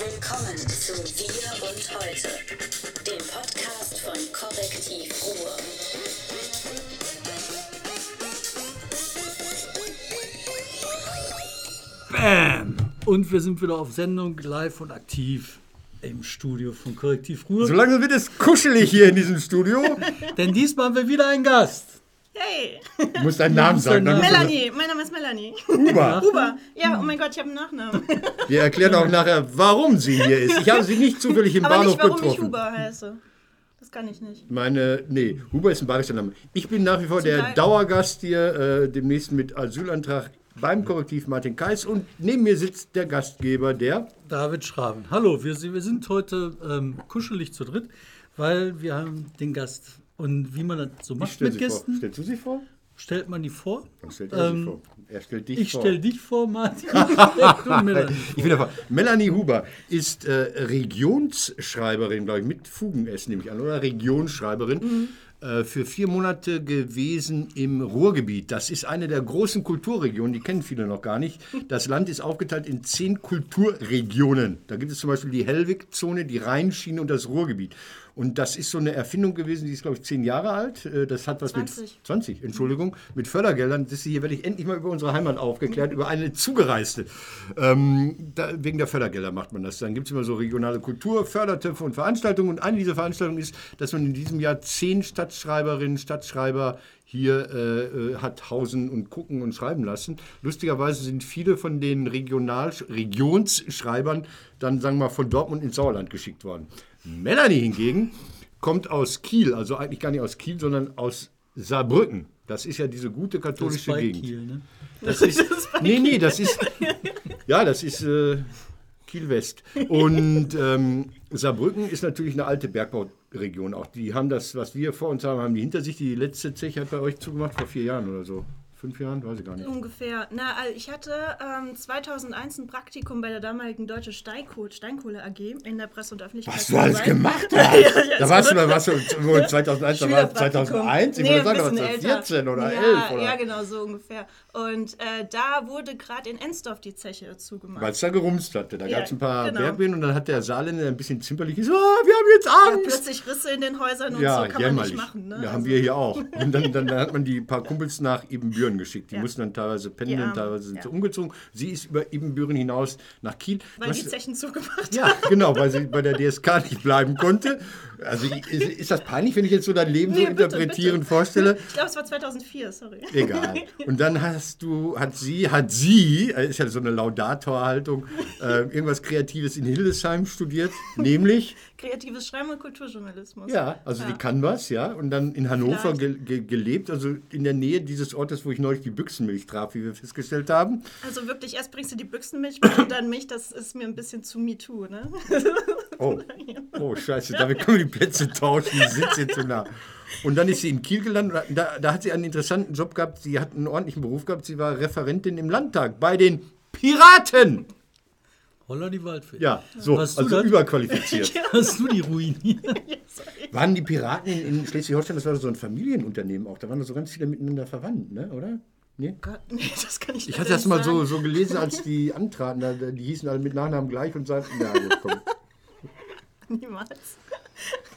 Willkommen zu Wir und Heute, dem Podcast von Korrektiv Ruhr. Bam! Und wir sind wieder auf Sendung, live und aktiv im Studio von Korrektiv Ruhr. Solange wird es kuschelig hier in diesem Studio. Denn diesmal haben wir wieder einen Gast. Hey, Du musst deinen Namen sagen. du- Melanie, mein Name ist Melanie. Huber. Huber. Ja, oh mein Gott, ich habe einen Nachnamen. Wir erklären auch nachher, warum sie hier ist. Ich habe sie nicht zufällig im Aber Bahnhof nicht, warum ich getroffen. Huber heiße. Das kann ich nicht. Meine, nee, Huber ist ein bayerischer Name. Ich bin nach wie vor der Teil. Dauergast hier, äh, demnächst mit Asylantrag beim Korrektiv Martin Kais. Und neben mir sitzt der Gastgeber, der. David Schraven. Hallo, wir, wir sind heute ähm, kuschelig zu dritt, weil wir haben den Gast. Und wie man das so Ich macht mit sie vor. Gästen, Stellst du sie vor? stellt man die vor. Dann stellt er Ähm, sie vor. Er stellt dich Ich vor. stelle dich vor, Martin. Ich bin davon. Melanie Huber ist äh, Regionsschreiberin, glaube ich, mit Fugen-S nehme ich an, oder Regionsschreiberin. Äh, für vier Monate gewesen im Ruhrgebiet. Das ist eine der großen Kulturregionen, die kennen viele noch gar nicht. Das Land ist aufgeteilt in zehn Kulturregionen. Da gibt es zum Beispiel die Hellwig-Zone, die Rheinschiene und das Ruhrgebiet. Und das ist so eine Erfindung gewesen, die ist, glaube ich, zehn Jahre alt. Äh, Das hat was 20. mit 20, Entschuldigung, mit Fördergeldern. Das hier werde ich endlich mal über unsere Heimat aufgeklärt, über eine Zugereiste. Ähm, da, wegen der Fördergelder macht man das. Dann gibt es immer so regionale Kultur, Fördertöpfe und Veranstaltungen. Und eine dieser Veranstaltungen ist, dass man in diesem Jahr zehn Stadtschreiberinnen, Stadtschreiber hier äh, äh, hat hausen und gucken und schreiben lassen. Lustigerweise sind viele von den Regional Regionsschreibern dann, sagen wir mal, von Dortmund ins Sauerland geschickt worden. Melanie hingegen kommt aus Kiel, also eigentlich gar nicht aus Kiel, sondern aus Saarbrücken. Das ist ja diese gute Das ist katholische bei Gegend. Kiel, ne? Das ist, nee, nee, das ist, ja, das ist äh, Kiel-West. Und ähm, Saarbrücken ist natürlich eine alte Bergbauregion auch. Die haben das, was wir vor uns haben, haben die hinter sich. Die letzte Zeche hat bei euch zugemacht vor vier Jahren oder so. Fünf Jahren? Weiß ich gar nicht. Ungefähr. Na, also ich hatte ähm, 2001 ein Praktikum bei der damaligen Deutsche Steinkohle, Steinkohle AG in der Presse- und Öffentlichkeit. Was du alles gemacht hast. da warst du, da warst du wo 2001, da war 2001, ich nee, würde sagen, bisschen älter. 2014 oder ja, 11 oder. Ja, genau, so ungefähr. Und äh, da wurde gerade in Ensdorf die Zeche zugemacht. Weil es da gerumst hatte. Da Ja, gab es ein paar genau. Bergbienen und dann hat der Saarländer ein bisschen zimperlich gesagt, ah, wir haben jetzt ja, Angst. plötzlich Risse in den Häusern und Ja, so kann man jämmerlich. nicht machen. Ne? Ja, haben Also- wir hier auch. Und dann, dann, dann hat man die paar Kumpels nach Ibbenbüren geschickt. Die Ja. mussten dann teilweise pendeln, Die Armen. teilweise sind Ja. sie umgezogen. Sie ist über Ibbenbüren hinaus nach Kiel. weil Was- die Zechen zugemacht ja, genau, weil sie bei der DSK nicht bleiben konnte. Also ist, das peinlich, wenn ich jetzt so dein Leben so Nee, bitte, interpretieren bitte. vorstelle? Ich glaube, es war 2004, sorry. Egal. Und dann hast du, hat sie, hat sie, äh, ist ja so eine Laudator-Haltung, äh, irgendwas Kreatives in Hildesheim studiert, nämlich Kreatives Schreiben und Kulturjournalismus. Ja, also die Ja. kann was, ja. Und dann in Hannover ge ge gelebt, also in der Nähe dieses Ortes, wo ich neulich die Büchsenmilch traf, wie wir festgestellt haben. Also wirklich, erst bringst du die Büchsenmilch mit und dann Milch, das ist mir ein bisschen zu MeToo, ne? Oh, oh scheiße, damit können wir die Plätze tauschen, die sitzt jetzt so nah. Und dann ist sie in Kiel gelandet, und da, da hat sie einen interessanten Job gehabt, sie hat einen ordentlichen Beruf gehabt, sie war Referentin im Landtag bei den Piraten. Holla die Waldfee. Ja, so, du also das? überqualifiziert. Hast du die ruiniert? Waren die Piraten in, in Schleswig-Holstein, das war so ein Familienunternehmen auch, da waren so ganz viele miteinander verwandt, ne, oder? Nee? Gott, nee, das kann ich Ich leider hatte das nicht mal so, so gelesen, als die antraten. Da, die hießen alle mit Nachnamen gleich und sagten, ja, gut, komm. Niemals.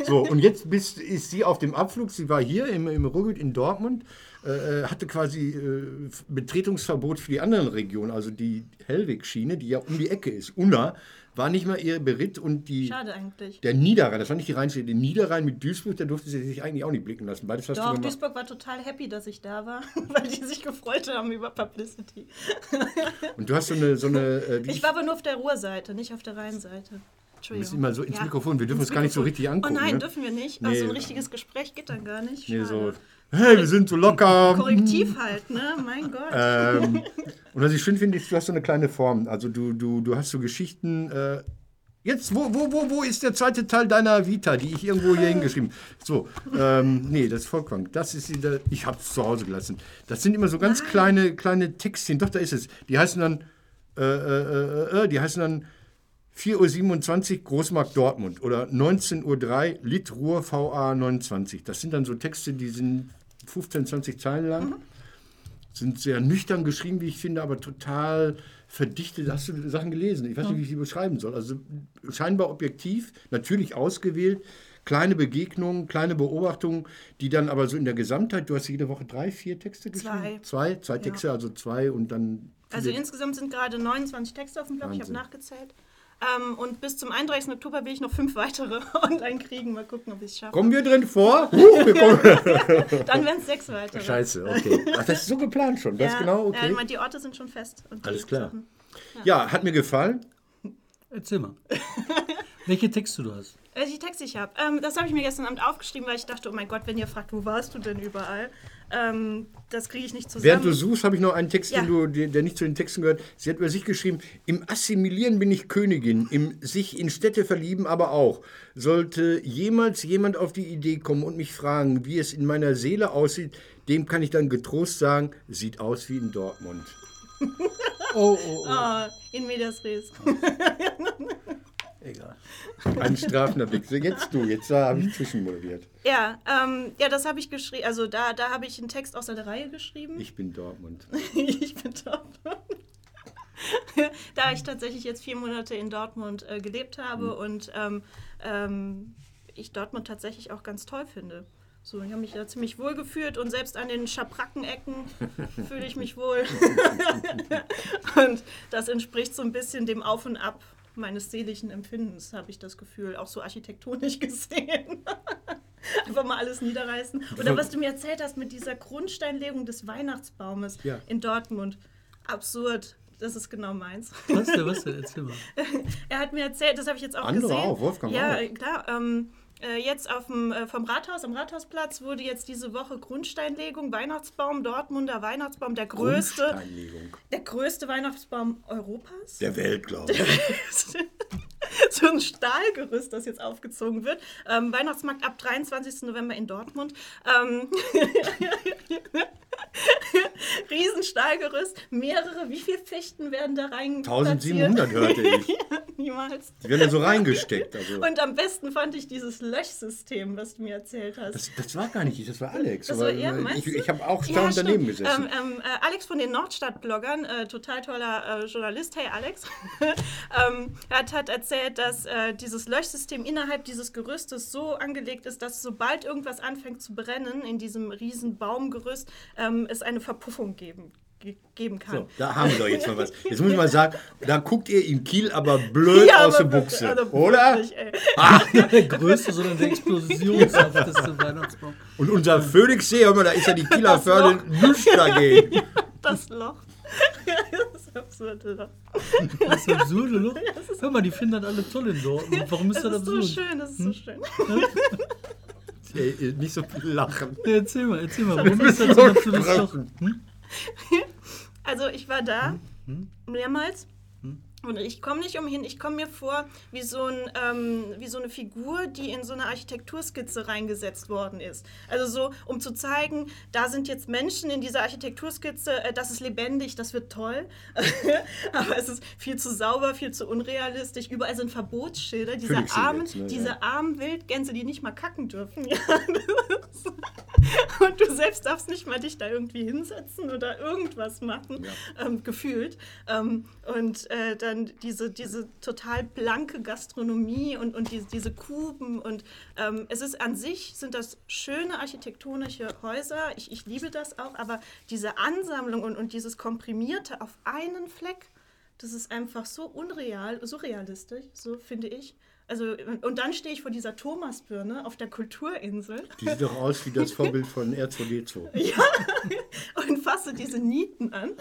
So, und jetzt bist, ist sie auf dem Abflug. Sie war hier im, im Ruhrgebiet in Dortmund, äh, hatte quasi äh, Betretungsverbot für die anderen Regionen. Also die Hellweg-Schiene, die ja um die Ecke ist. Unna war nicht mal ihr Beritt und die. Schade eigentlich. Der Niederrhein, das war nicht die Rheinschiene, der Niederrhein mit Duisburg, da durfte sie sich eigentlich auch nicht blicken lassen. Beides hast Doch. Duisburg war total happy, dass ich da war, weil die sich gefreut haben über Publicity. Und du hast so eine, so eine äh, Ich war aber nur auf der Ruhrseite, nicht auf der Rheinseite. Bist Entschuldigung. immer so ins Ja, Mikrofon, wir dürfen ins uns gar nicht so richtig angucken. Oh nein, ne? dürfen wir nicht. Nee. Also ein richtiges Gespräch geht dann gar nicht. Nee, so. Hey, wir sind so locker. Korrektiv halt, ne? Mein Gott. Ähm, und was ich schön finde, ist, du hast so eine kleine Form. Also du, du, du hast so Geschichten. Äh, jetzt, wo, wo, wo, wo ist der zweite Teil deiner Vita, die ich irgendwo hier hingeschrieben habe? So, ähm, nee, das ist Volkwang. Das ist wieder, ich habe es zu Hause gelassen. Das sind immer so ganz kleine, kleine Textchen. Doch, da ist es. Die heißen dann, äh, äh, äh, äh, die heißen dann 4.27 Uhr Großmarkt Dortmund oder 19.03 Uhr Lit Ruhr VA 29. Das sind dann so Texte, die sind 15, 20 Zeilen lang. Sind sehr nüchtern geschrieben, wie ich finde, aber total verdichtet, hast du Sachen gelesen? Ich weiß nicht, wie ich sie beschreiben soll. Also scheinbar objektiv, natürlich ausgewählt, kleine Begegnungen, kleine Beobachtungen, die dann aber so in der Gesamtheit, du hast jede Woche drei, vier Texte geschrieben? Zwei. Zwei, zwei Texte, also zwei und dann. Also insgesamt sind gerade 29 Texte auf dem Blog, ich habe Wahnsinn. nachgezählt. Ähm, und bis zum 31. Oktober will ich noch fünf weitere online kriegen. Mal gucken, ob ich es schaffe. Kommen wir drin vor? Huh, wir kommen. Dann werden es sechs weitere. Scheiße, okay. Ach, das ist so geplant schon, ganz ja, genau, Ja, okay. ich meine, die Orte sind schon fest. Und die Alles klar. Sachen. Ja, hat mir gefallen. Erzähl mal. Welche Texte du hast? Äh, die Texte ich habe. Ähm, das habe ich mir gestern Abend aufgeschrieben, weil ich dachte, oh mein Gott, wenn ihr fragt, wo warst du denn überall? Ähm, das kriege ich nicht zusammen. Während du suchst, habe ich noch einen Text, Ja. den du, der nicht zu den Texten gehört. Sie hat über sich geschrieben, im Assimilieren bin ich Königin, im sich in Städte verlieben aber auch. Sollte jemals jemand auf die Idee kommen und mich fragen, wie es in meiner Seele aussieht, dem kann ich dann getrost sagen, sieht aus wie in Dortmund. Oh, oh, oh. Ah, in medias res. Egal. Ein strafender Blick. So, Jetzt du, jetzt da habe ich zwischenmoderiert. Ja, ähm, ja, das habe ich geschrieben. Also da, da habe ich einen Text aus der Reihe geschrieben. Ich bin Dortmund. ich bin Dortmund. da ich tatsächlich jetzt vier Monate in Dortmund äh, gelebt habe und ähm, ähm, ich Dortmund tatsächlich auch ganz toll finde. So, ich habe mich da ziemlich wohl gefühlt und selbst an den Schabrackenecken fühle ich mich wohl. und das entspricht so ein bisschen dem Auf und Ab meines seelischen Empfindens, habe ich das Gefühl, auch so architektonisch gesehen. Einfach mal alles niederreißen. Oder was du mir erzählt hast mit dieser Grundsteinlegung des Weihnachtsbaumes Ja. in Dortmund. Absurd. Das ist genau meins. Was denn, was denn? Erzähl mal. Er hat mir erzählt, das habe ich jetzt auch Andere gesehen. auch, Wolfgang Ja, auch. klar. Ähm, äh, jetzt auf dem, äh, vom Rathaus, am Rathausplatz wurde jetzt diese Woche Grundsteinlegung, Weihnachtsbaum, Dortmunder Weihnachtsbaum, der größte, der größte Weihnachtsbaum Europas. Der Welt, glaube ich. so ein Stahlgerüst, das jetzt aufgezogen wird. Ähm, Weihnachtsmarkt ab 23. November in Dortmund. Ähm, Riesenstahlgerüst, mehrere, wie viele Fichten werden da rein? 1700 hörte ich. Niemals. Die werden da so reingesteckt. Also. Und am besten fand ich dieses Löschsystem, was du mir erzählt hast. Das, das war gar nicht ich, das war Alex. Das war er, ich ich habe auch Ja, staunend daneben stimmt. gesessen. Ähm, ähm, äh, Alex von den Nordstadt-Bloggern, äh, total toller äh, Journalist, hey Alex, ähm, hat, hat erzählt, dass äh, dieses Löschsystem innerhalb dieses Gerüstes so angelegt ist, dass sobald irgendwas anfängt zu brennen in diesem riesen Baumgerüst, ähm, es eine Verpuffung geben, ge geben kann. So, da haben wir doch jetzt mal was. Jetzt muss ich mal sagen, da guckt ihr in Kiel aber blöd Ja, aus der Buchse, also oder? Nicht der größte, sondern der explosionshafteste Weihnachtsbaum. Und unser Phoenixsee, hör mal, da ist ja die Kieler Das Förde Loch. nichts dagegen. Das Loch. Das absurde Loch. Das ist absurde, Loch. Hör mal, die finden das alle toll in Dortmund. Warum ist Das das ist so absurd? schön, das ist so schön. Ey, nicht so viel lachen. Ja, erzähl mal, erzähl mal. Warum ist das so absurdes Loch? Hm? Also ich war da Hm? mehrmals. Und ich komme nicht umhin, ich komme mir vor wie so, ein, ähm, wie so eine Figur, die in so eine Architekturskizze reingesetzt worden ist. Also so, um zu zeigen, da sind jetzt Menschen in dieser Architekturskizze, äh, das ist lebendig, das wird toll. Aber es ist viel zu sauber, viel zu unrealistisch. Überall sind Verbotsschilder, diese armen, jetzt, ne, diese ja. armen Wildgänse, die nicht mal kacken dürfen. Ja, und du selbst darfst nicht mal dich da irgendwie hinsetzen oder irgendwas machen, ähm, gefühlt. Ähm, und äh, dann diese, diese total blanke Gastronomie und, und diese, diese Kuben. Und ähm, es ist an sich, sind das schöne architektonische Häuser. Ich, ich liebe das auch, aber diese Ansammlung und, und dieses Komprimierte auf einen Fleck, das ist einfach so unreal, so realistisch, so finde ich. Also, und dann stehe ich vor dieser Thomasbirne auf der Kulturinsel Die sieht doch aus wie das Vorbild von R2D2. und fasse diese Nieten an,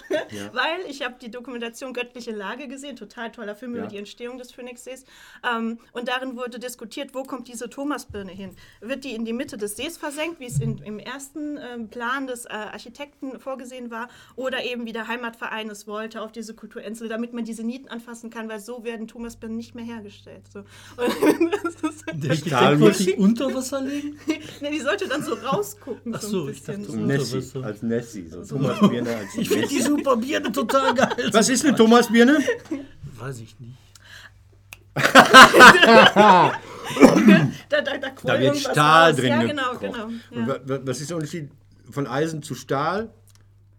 weil ich habe die Dokumentation Göttliche Lage gesehen, total toller Film Ja. über die Entstehung des Phoenixsees. Ähm, und darin wurde diskutiert, wo kommt diese Thomasbirne hin? Wird die in die Mitte des Sees versenkt, wie es in, im ersten ähm, Plan des äh, Architekten vorgesehen war, oder eben wie der Heimatverein es wollte, auf diese Kulturinsel, damit man diese Nieten anfassen kann, weil so werden Thomasbirnen nicht mehr hergestellt. So. Und Der Stahl muss- die unter Wasser legen? ne, die sollte dann so rausgucken. Ach so, so, ein ich dachte, So. Nessie, als Nessie. So Thomas Birne als Ich finde die super Birne total geil. Was ist eine Thomas Birne? Weiß ich nicht. Da, da, da, Da wird Stahl raus. drin Ja, genau, gekocht. genau. Und Ja. wa- wa- was ist der Unterschied von Eisen zu Stahl?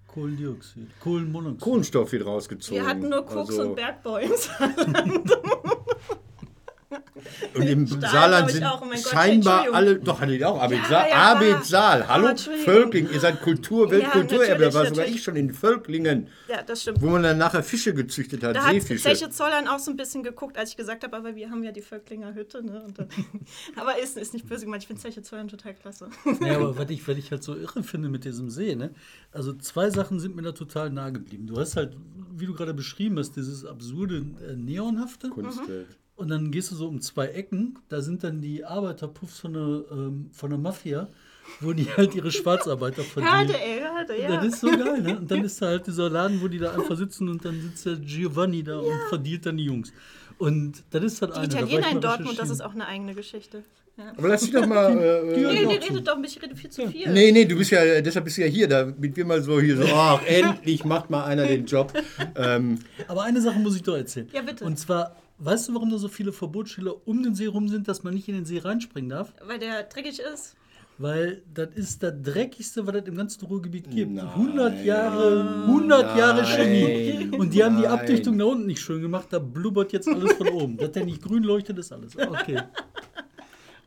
Kohlendioxid. Kohlenmonoxid. Kohlenstoff wird rausgezogen. Wir hatten nur Koks Also- und Saarland. Und im Stahl, Saarland ich, sind auch. Oh mein Gott, scheinbar alle, doch, hattet ihr auch Abed Ja, Saal. ja. Abed Saal, hallo. Völkling, ihr seid Kultur, Weltkulturerbe, da natürlich, war sogar ich schon in Völklingen, Ja, das stimmt. wo man dann nachher Fische gezüchtet hat, Da hat Seefische. Zeche Zollern auch so ein bisschen geguckt, als ich gesagt habe, aber wir haben ja die Völklinger Hütte. Ne? Und dann, aber ist, ist nicht böse gemeint, ich finde Zeche Zollern total klasse. Ja, aber was ich, was ich halt so irre finde mit diesem See, ne? Also zwei Sachen sind mir da total nahe geblieben. Du hast halt, wie du gerade beschrieben hast, dieses absurde äh, Neonhafte. Kunstwelt. Und dann gehst du so um zwei Ecken, da sind dann die Arbeiterpuffs von der, ähm, von der Mafia, wo die halt ihre Schwarzarbeiter verdienen. Hörte, ey, hörte, ja. Das ist so geil, ne? Und dann ist da halt dieser Laden, wo die da einfach sitzen und dann sitzt der Giovanni da und verdient dann die Jungs. Und das ist halt die eine. war Italiener in Dortmund, das ist auch eine eigene Geschichte. Ja. Aber lass dich doch mal... Äh, Die- äh, Nee, nee, zu. redet doch ein bisschen, redet viel zu viel. Nee, nee, du bist ja, deshalb bist du ja hier, damit wir mal so hier so, ach, endlich macht mal einer den Job. Ähm, Aber eine Sache muss ich doch erzählen. Ja, bitte. Und zwar, weißt du, warum da so viele Verbotsschilder um den See rum sind, dass man nicht in den See reinspringen darf? Weil der dreckig ist. Weil das ist das dreckigste, was es im ganzen Ruhrgebiet gibt. Nein. 100 Jahre, 100 Jahre Nein. Chemie. Und die haben die. Abdichtung da unten nicht schön gemacht, da blubbert jetzt alles von oben. Dass der nicht grün leuchtet, ist alles. Okay.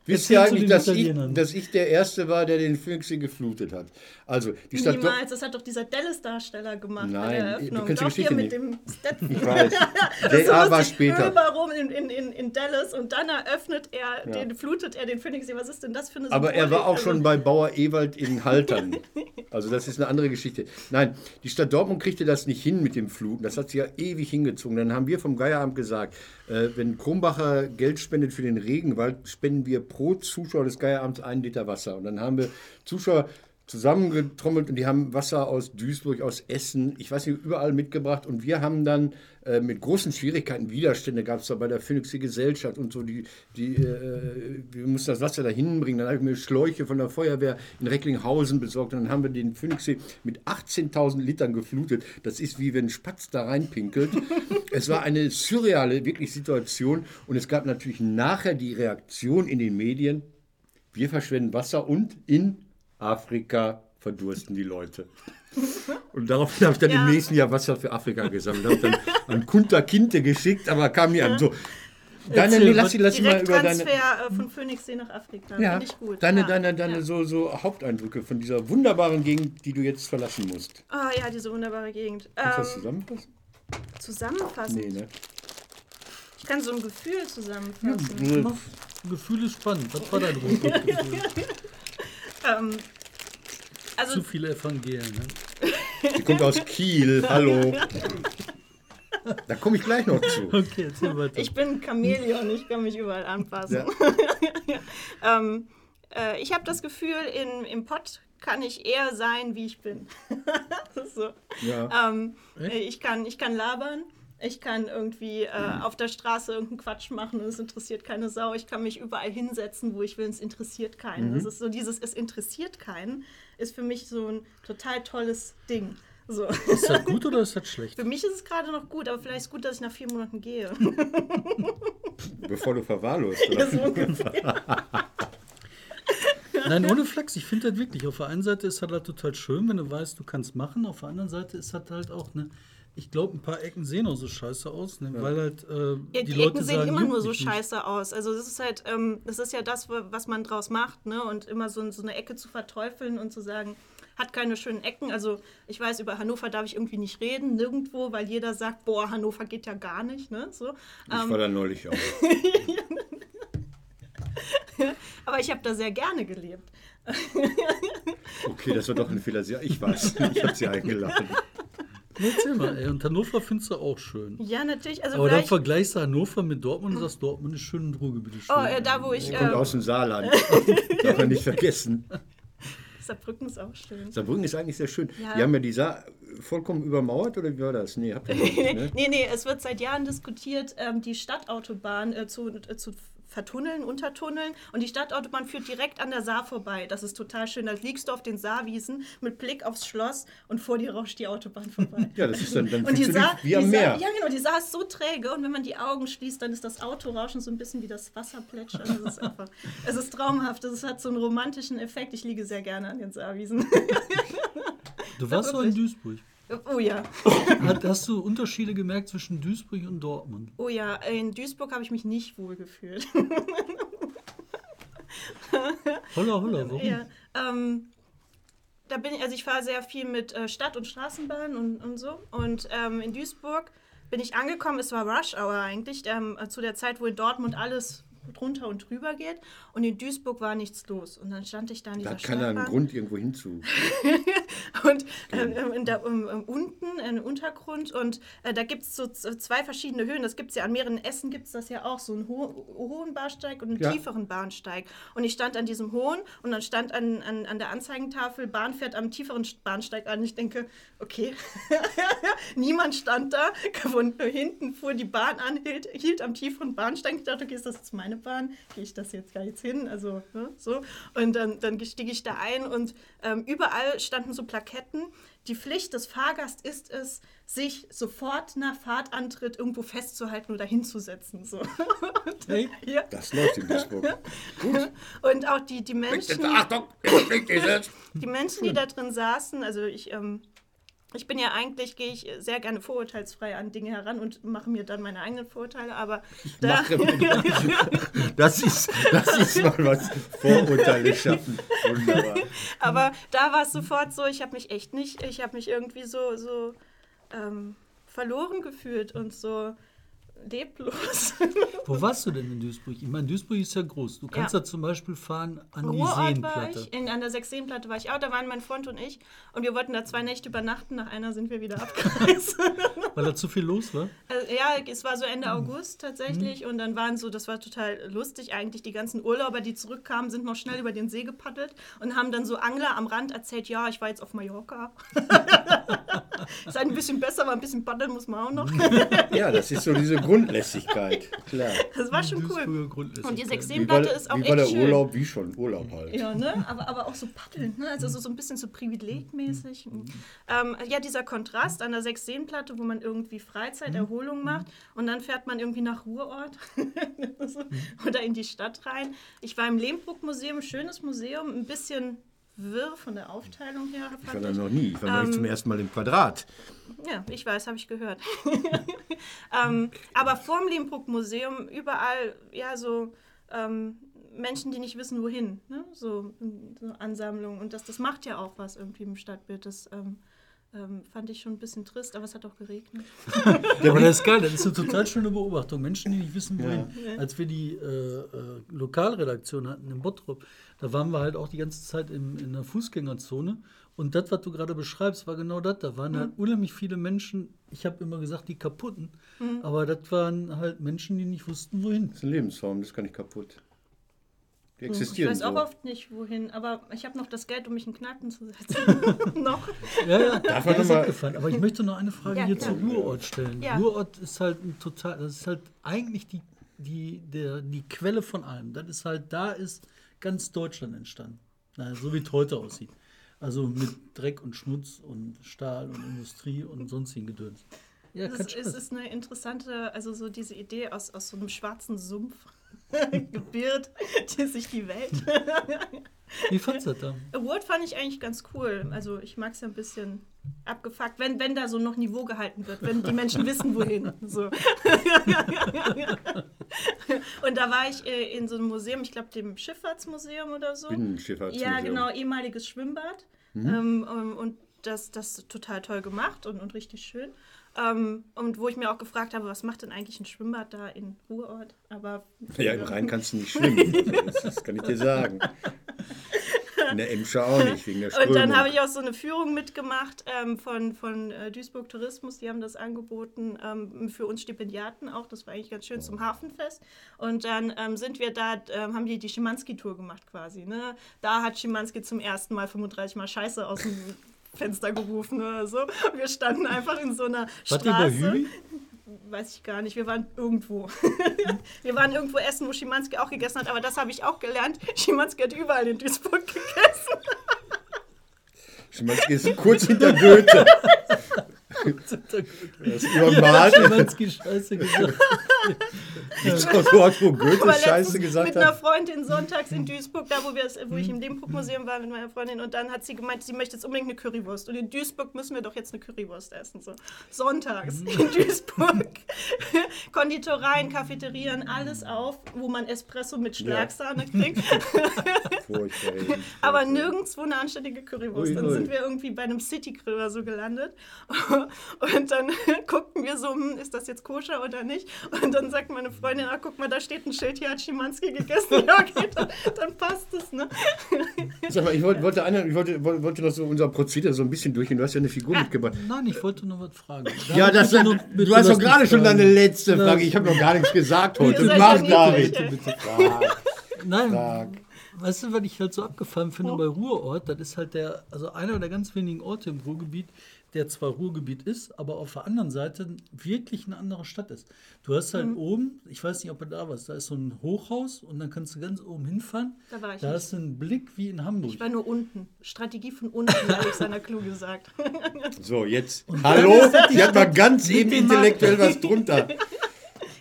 Wisst ihr eigentlich, dass ich, dass ich der Erste war, der den Phoenixsee geflutet hat? Also, die Stadt... Niemals, das hat doch dieser Dallas-Darsteller gemacht bei Nein, der du Eröffnung. kennst die Doch hier Geschichte mit nicht. dem Stetson. Ich weiß. Ist war später. Rum in, in, in, in Dallas und dann eröffnet er, den, flutet er den Phoenixsee. Was ist denn das für eine Aber er war auch Also, schon bei Bauer Ewald in Haltern. Also das ist eine andere Geschichte. Nein, die Stadt Dortmund kriegte das nicht hin mit dem Fluten. Das hat sie ja ewig hingezogen. Dann haben wir vom Geieramt gesagt, äh, wenn Kronbacher Geld spendet für den Regenwald, spenden wir pro Zuschauer des Geieramts einen Liter Wasser. Und dann haben wir Zuschauer zusammengetrommelt und die haben Wasser aus Duisburg, aus Essen, ich weiß nicht, überall mitgebracht. Und wir haben dann äh, mit großen Schwierigkeiten, Widerstände gab es da bei der Phoenixer Gesellschaft und so, die, die, äh, wir mussten das Wasser da hinbringen. Dann habe ich mir Schläuche von der Feuerwehr in Recklinghausen besorgt und dann haben wir den Phoenixsee mit 18.000 Litern geflutet. Das ist wie wenn ein Spatz da reinpinkelt. es war eine surreale, wirklich Situation und es gab natürlich nachher die Reaktion in den Medien, wir verschwenden Wasser und in Afrika verdursten die Leute. Und daraufhin habe ich dann Ja. im nächsten Jahr Wasser für Afrika gesammelt. Habe dann an Kunta Kinte geschickt, aber kam nie an. So. Deine, nee, lass, lass sie mal über deine, äh, von Phoenixsee nach Afrika. ja, Finde ich gut. deine, ja. deine, deine ja. so, so Haupteindrücke von dieser wunderbaren Gegend, die du jetzt verlassen musst. Ah ja, diese wunderbare Gegend. Kannst du das Ähm, zusammenfassen? zusammenfassen. Nee, ne? Ich kann so ein Gefühl zusammenfassen. Nee. Mach- Gefühl ist spannend. Was war dein Rotgefühl? Ähm, also Zu viele Evangelien. Ne? Die kommt aus Kiel, hallo. Da komme ich gleich noch zu. Okay, erzähl weiter. Ich bin Chamäleon, ich kann mich überall anpassen. Ja. ähm, äh, ich habe das Gefühl, in, im Pott kann ich eher sein, wie ich bin. das ist so. Ja. Ähm, äh, ich, kann, ich kann labern. Ich kann irgendwie äh, auf der Straße irgendeinen Quatsch machen und es interessiert keine Sau. Ich kann mich überall hinsetzen, wo ich will, und es interessiert keinen. Das ist so dieses, es interessiert keinen, ist für mich so ein total tolles Ding. So. Ist das gut oder ist das schlecht? Für mich ist es gerade noch gut, aber vielleicht ist es gut, dass ich nach vier Monaten gehe. Bevor du verwahrlost. Ja, Oder? so ungefähr. Nein, ohne Flachs. Ich finde das wirklich. Auf der einen Seite ist das halt total schön, wenn du weißt, du kannst machen. Auf der anderen Seite ist das halt auch ne. Ich glaube, ein paar Ecken sehen auch so scheiße aus, ne? weil halt äh, Ja, die, die, Leute Ecken sehen sagen, immer nur so mich nicht. scheiße aus. Also das ist halt, ähm, das ist ja das, wa- was man draus macht, ne? Und immer so, so eine Ecke zu verteufeln und zu sagen, hat keine schönen Ecken. Also ich weiß, über Hannover darf ich irgendwie nicht reden, nirgendwo, weil jeder sagt, boah, Hannover geht ja gar nicht, ne? So. Ich Ähm, war da neulich auch. aber ich habe da sehr gerne gelebt. Okay, das war doch ein Fehler. Ja, Ich weiß, ich habe sie eingeladen. Erzähl mal, ey. Und Hannover findest du auch schön. Ja, natürlich. Also Aber dann vielleicht, vergleichst du Hannover mit Dortmund und sagst, Dortmund ist schön und Ruhrgebiet ist schön. oh, äh, da wo ich, Kommt äh, aus dem Saarland. Darf man nicht vergessen. Saarbrücken ist auch schön. Saarbrücken ist eigentlich sehr schön. Ja. Die haben ja die Saar vollkommen übermauert oder wie war das? Nee, habt ihr nicht, ne? nee, nee, es wird seit Jahren diskutiert, ähm, die Stadtautobahn äh, zu, äh, zu vertunneln, untertunneln. Und die Stadtautobahn führt direkt an der Saar vorbei. Das ist total schön. Da liegst du auf den Saarwiesen mit Blick aufs Schloss und vor dir rauscht die Autobahn vorbei. Ja, das ist dann, dann Und die Saar, wie die am Saar, Meer. ja genau, die Saar ist so träge und wenn man die Augen schließt, dann ist das Autorauschen so ein bisschen wie das Wasser plätschern. Das ist einfach, es ist traumhaft, es hat so einen romantischen Effekt. Ich liege sehr gerne an den Saarwiesen. Du warst doch in Duisburg. Oh ja. Hat, hast du Unterschiede gemerkt zwischen Duisburg und Dortmund? Oh ja, in Duisburg habe ich mich nicht wohl gefühlt. Holla, holla, warum? Ja, ähm, da bin ich, also ich fahre sehr viel mit äh, Stadt- und Straßenbahn und, und so. Und ähm, in Duisburg bin ich angekommen, es war Rush Hour eigentlich, ähm, zu der Zeit, wo in Dortmund alles drunter und drüber geht. Und in Duisburg war nichts los. Und dann stand ich da in Da dieser hat keiner einen Stadtbahn. Grund, irgendwo hinzu. Und ähm, in der, um, um, unten, im Untergrund. Und äh, da gibt es so zwei verschiedene Höhen. Das gibt es ja an mehreren Essen, gibt es das ja auch. So einen ho hohen Bahnsteig und einen Ja. tieferen Bahnsteig. Und ich stand an diesem hohen und dann stand an, an, an der Anzeigentafel, Bahn fährt am tieferen Bahnsteig an. Ich denke, okay, niemand stand da. Von hinten fuhr die Bahn an, hielt, hielt am tieferen Bahnsteig. Ich dachte, okay, ist das jetzt meine Bahn? Gehe ich das jetzt gar jetzt hin? Also, ne, so. Und dann, dann stieg ich da ein und ähm, überall standen so Plaketten. Die Pflicht des Fahrgasts ist es, sich sofort nach Fahrtantritt irgendwo festzuhalten oder hinzusetzen. So. Und, Hey. ja. Das läuft in Duisburg. Gut. und auch die, die Menschen. Achtung. Die Menschen, die da drin saßen, also ich, ähm, ich bin ja eigentlich, gehe ich sehr gerne vorurteilsfrei an Dinge heran und mache mir dann meine eigenen Vorurteile, aber da, Das ist, das ist mal was. Vorurteile schaffen. Wunderbar. aber da war es sofort so, ich habe mich echt nicht, ich habe mich irgendwie so, so ähm, verloren gefühlt und so leblos. Wo warst du denn in Duisburg? Ich meine, Duisburg ist ja groß. Du kannst Ja. da zum Beispiel fahren an die Ruhrort war Seenplatte. ich, in, an der Sechseenplatte war ich auch, da waren mein Freund und ich und wir wollten da zwei Nächte übernachten, nach einer sind wir wieder abgereist. Weil da zu viel los war. Also, ja, es war so Ende August tatsächlich und dann waren so, das war total lustig eigentlich, die ganzen Urlauber, die zurückkamen, sind noch schnell über den See gepaddelt und haben dann so Angler am Rand erzählt, ja, ich war jetzt auf Mallorca. ist ein bisschen besser, aber ein bisschen paddeln muss man auch noch. Ja, das ist so diese Grundlässigkeit. Klar. Das war schon cool. Und die Sechseenplatte ist auch wie echt war der schön. Urlaub? Wie schon? Urlaub halt. Ja, ne? Aber, aber auch so paddeln, ne? Also so, so ein bisschen so privilegmäßig. Ähm, ja, dieser Kontrast an der Sechsseenplatte, wo man irgendwie Freizeit, Erholung macht und dann fährt man irgendwie nach Ruhrort oder in die Stadt rein. Ich war im Lehmbruck-Museum, schönes Museum, ein bisschen wirr von der Aufteilung her. Ich war da noch nie. Ich war noch nicht zum ersten Mal im Quadrat. Ja, ich weiß, habe ich gehört. ähm, aber vorm Lehmbruck-Museum überall, ja, so ähm, Menschen, die nicht wissen, wohin. Ne? So, so Ansammlungen. Und das, das macht ja auch was irgendwie im Stadtbild. Das ähm, ähm, fand ich schon ein bisschen trist, aber es hat auch geregnet. Ja, aber das ist geil, das ist eine total schöne Beobachtung. Menschen, die nicht wissen, wohin. Als wir die äh, äh, Lokalredaktion hatten in Bottrop, da waren wir halt auch die ganze Zeit im, in der Fußgängerzone. Und das, was du gerade beschreibst, war genau das. Da waren halt unheimlich viele Menschen, ich habe immer gesagt, die kaputten. Aber das waren halt Menschen, die nicht wussten, wohin. Das ist eine Lebensform, das kann nicht kaputt. Die Ich existieren weiß so. auch oft nicht, wohin, aber ich habe noch das Geld, um mich in Kneipen zu setzen. noch. Ja, ja, das noch ist abgefahren. Aber ich möchte noch eine Frage Ja, hier klar. zu Ruhrort stellen. Ja. Ruhrort ist halt ein total, das ist halt eigentlich die, die, der, die Quelle von allem. Das ist halt, da ist ganz Deutschland entstanden. Na, so wie es heute aussieht. Also mit Dreck und Schmutz und Stahl und Industrie und sonstigen Gedöns. Ja, Es ist, ist eine interessante, also so diese Idee aus, aus so einem schwarzen Sumpf gebiert, die sich die Welt. Wie fandst du das da? Award fand ich eigentlich ganz cool. Also ich mag es ja ein bisschen abgefuckt, wenn, wenn da so noch Niveau gehalten wird, wenn die Menschen wissen, wohin. So. Und da war ich äh, in so einem Museum, ich glaube dem Schifffahrtsmuseum oder so. Binnenschifffahrtsmuseum. Ja, genau, ehemaliges Schwimmbad. Ähm, ähm, und das, das ist total toll gemacht und, und richtig schön. Ähm, und wo ich mir auch gefragt habe, was macht denn eigentlich ein Schwimmbad da in Ruhrort? Aber Ja, im Rhein kannst du nicht schwimmen. Also das, kann ich dir sagen. In der Emscher auch nicht, wegen der Strömung. Und dann habe ich auch so eine Führung mitgemacht ähm, von, von äh, Duisburg Tourismus. Die haben das angeboten ähm, für uns Stipendiaten auch. Das war eigentlich ganz schön zum Hafenfest. Und dann ähm, sind wir da, ähm, haben die die Schimanski-Tour gemacht quasi. Ne? Da hat Schimanski zum ersten Mal 35 Mal Scheiße aus dem Fenster gerufen oder so. Wir standen einfach in so einer Wart Straße. Weiß ich gar nicht. Wir waren irgendwo. wir waren irgendwo essen, wo Schimanski auch gegessen hat. Aber das habe ich auch gelernt. Schimanski hat überall in Duisburg gegessen. Schimanski ist kurz hinter Goethe. Das ist übermalt. Schimanski Scheiße gesagt. So, so hat wo Goethe Scheiße gesagt mit einer hat. Freundin sonntags in Duisburg, da wo, wir, wo ich im Limburg-Museum war mit meiner Freundin und dann hat sie gemeint, sie möchte jetzt unbedingt eine Currywurst und in Duisburg müssen wir doch jetzt eine Currywurst essen. So. Sonntags Mhm. in Duisburg. Konditoreien, Cafeterien, alles auf, wo man Espresso mit Schlagsahne kriegt, Furchtbar, ey. aber nirgendwo eine anständige Currywurst. Ui, Dann ui. sind wir irgendwie bei einem City-Grill oder so gelandet und dann guckten wir so, hm, ist das jetzt koscher oder nicht? Und dann sagt meine Freundin, ah, guck mal, da steht ein Schild, hier hat Schimanski gegessen. Ja, okay, dann, dann passt es, ne? Sag mal, ich wollte, wollte, eine, ich wollte, wollte wollte noch so unser Prozedere so ein bisschen durchgehen. Du hast ja eine Figur mitgebracht. Nein, ich wollte nur was fragen. Ja, das, Bitte nur- du hast doch gerade schon deine letzte Lass- Frage. Ich habe noch gar nichts gesagt heute. Mach, David. niedlich, Bitte, bitte. Frag, Nein, frag. weißt du, was ich halt so abgefahren finde bei Ruhrort? Das ist halt der, also einer der ganz wenigen Orte im Ruhrgebiet, der zwar Ruhrgebiet ist, aber auf der anderen Seite wirklich eine andere Stadt ist. Du hast halt Mhm. oben, ich weiß nicht, ob du da warst, da ist so ein Hochhaus und dann kannst du ganz oben hinfahren. Da war ich Da nicht. hast du einen Blick wie in Hamburg. Ich war nur unten. Strategie von unten, Alexander Klu gesagt. So, jetzt. Hallo? Sie hat mal ganz eben intellektuell was drunter.